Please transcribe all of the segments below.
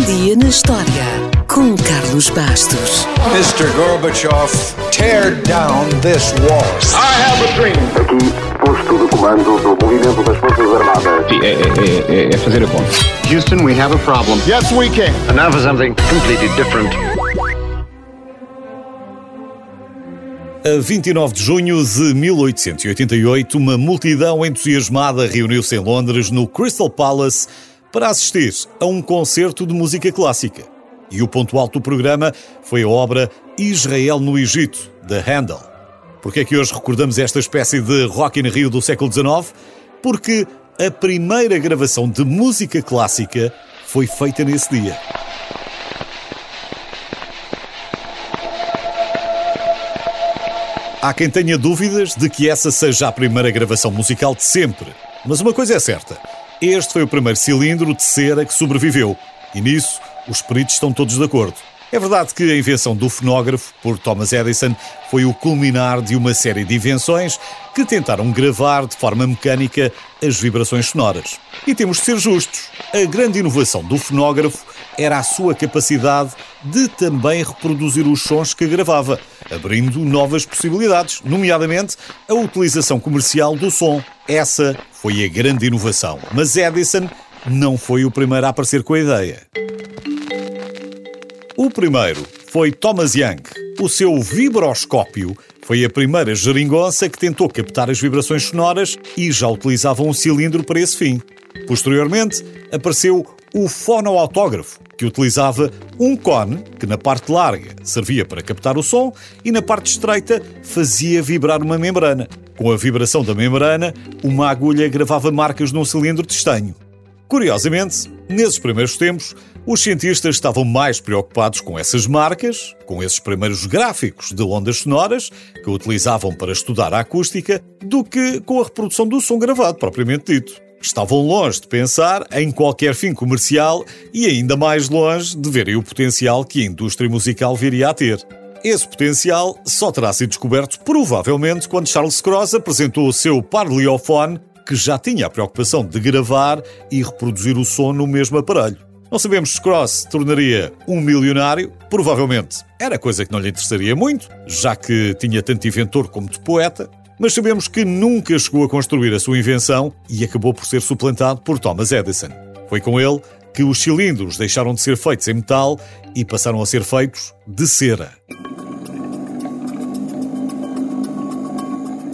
Um dia na história com Carlos Bastos. Mr. Gorbachev, tear down this wall. I have a dream. Aqui, posto de comando do movimento das Forças Armadas. Sim, é, é, é, é fazer a conta. Houston, we have a problem. Yes, we can. And now for something completely different. A 29 de junho de 1888, uma multidão entusiasmada reuniu-se em Londres, no Crystal Palace, para assistir a um concerto de música clássica. E o ponto alto do programa foi a obra Israel no Egito, de Handel. Por que é que hoje recordamos esta espécie de Rock in Rio do século XIX? Porque a primeira gravação de música clássica foi feita nesse dia. Há quem tenha dúvidas de que essa seja a primeira gravação musical de sempre. Mas uma coisa é certa: este foi o primeiro cilindro de cera que sobreviveu. E nisso, os peritos estão todos de acordo. É verdade que a invenção do fonógrafo por Thomas Edison foi o culminar de uma série de invenções que tentaram gravar de forma mecânica as vibrações sonoras. E temos de ser justos: a grande inovação do fonógrafo era a sua capacidade de também reproduzir os sons que gravava, abrindo novas possibilidades, nomeadamente a utilização comercial do som. Essa foi a grande inovação. Mas Edison não foi o primeiro a aparecer com a ideia. O primeiro foi Thomas Young. O seu vibroscópio foi a primeira geringonça que tentou captar as vibrações sonoras e já utilizava um cilindro para esse fim. Posteriormente, apareceu o fonoautógrafo, que utilizava um cone que na parte larga servia para captar o som e na parte estreita fazia vibrar uma membrana. Com a vibração da membrana, uma agulha gravava marcas num cilindro de estanho. Curiosamente, nesses primeiros tempos, os cientistas estavam mais preocupados com essas marcas, com esses primeiros gráficos de ondas sonoras que utilizavam para estudar a acústica, do que com a reprodução do som gravado, propriamente dito. Estavam longe de pensar em qualquer fim comercial e ainda mais longe de verem o potencial que a indústria musical viria a ter. Esse potencial só terá sido descoberto provavelmente quando Charles Cross apresentou o seu Parliofone, que já tinha a preocupação de gravar e reproduzir o som no mesmo aparelho. Não sabemos se Cross se tornaria um milionário, provavelmente era coisa que não lhe interessaria muito, já que tinha tanto inventor como de poeta, mas sabemos que nunca chegou a construir a sua invenção e acabou por ser suplantado por Thomas Edison. Foi com ele que os cilindros deixaram de ser feitos em metal e passaram a ser feitos de cera.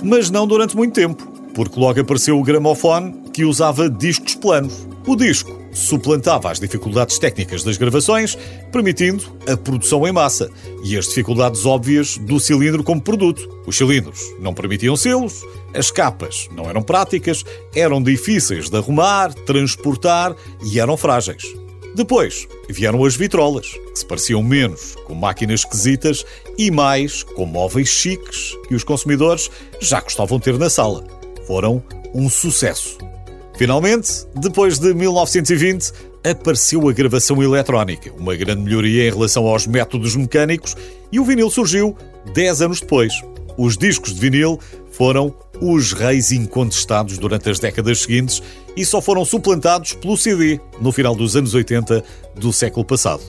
Mas não durante muito tempo, porque logo apareceu o gramofone que usava discos planos. O disco suplantava as dificuldades técnicas das gravações, permitindo a produção em massa e as dificuldades óbvias do cilindro como produto. Os cilindros não permitiam selos, as capas não eram práticas, eram difíceis de arrumar, transportar e eram frágeis. Depois vieram as vitrolas, que se pareciam menos com máquinas esquisitas e mais com móveis chiques que os consumidores já gostavam ter na sala. Foram um sucesso. Finalmente, depois de 1920, apareceu a gravação eletrónica, uma grande melhoria em relação aos métodos mecânicos, e o vinil surgiu 10 anos depois. Os discos de vinil foram os reis incontestados durante as décadas seguintes e só foram suplantados pelo CD no final dos anos 80 do século passado.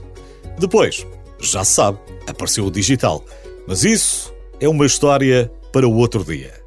Depois, já se sabe, apareceu o digital. Mas isso é uma história para o outro dia.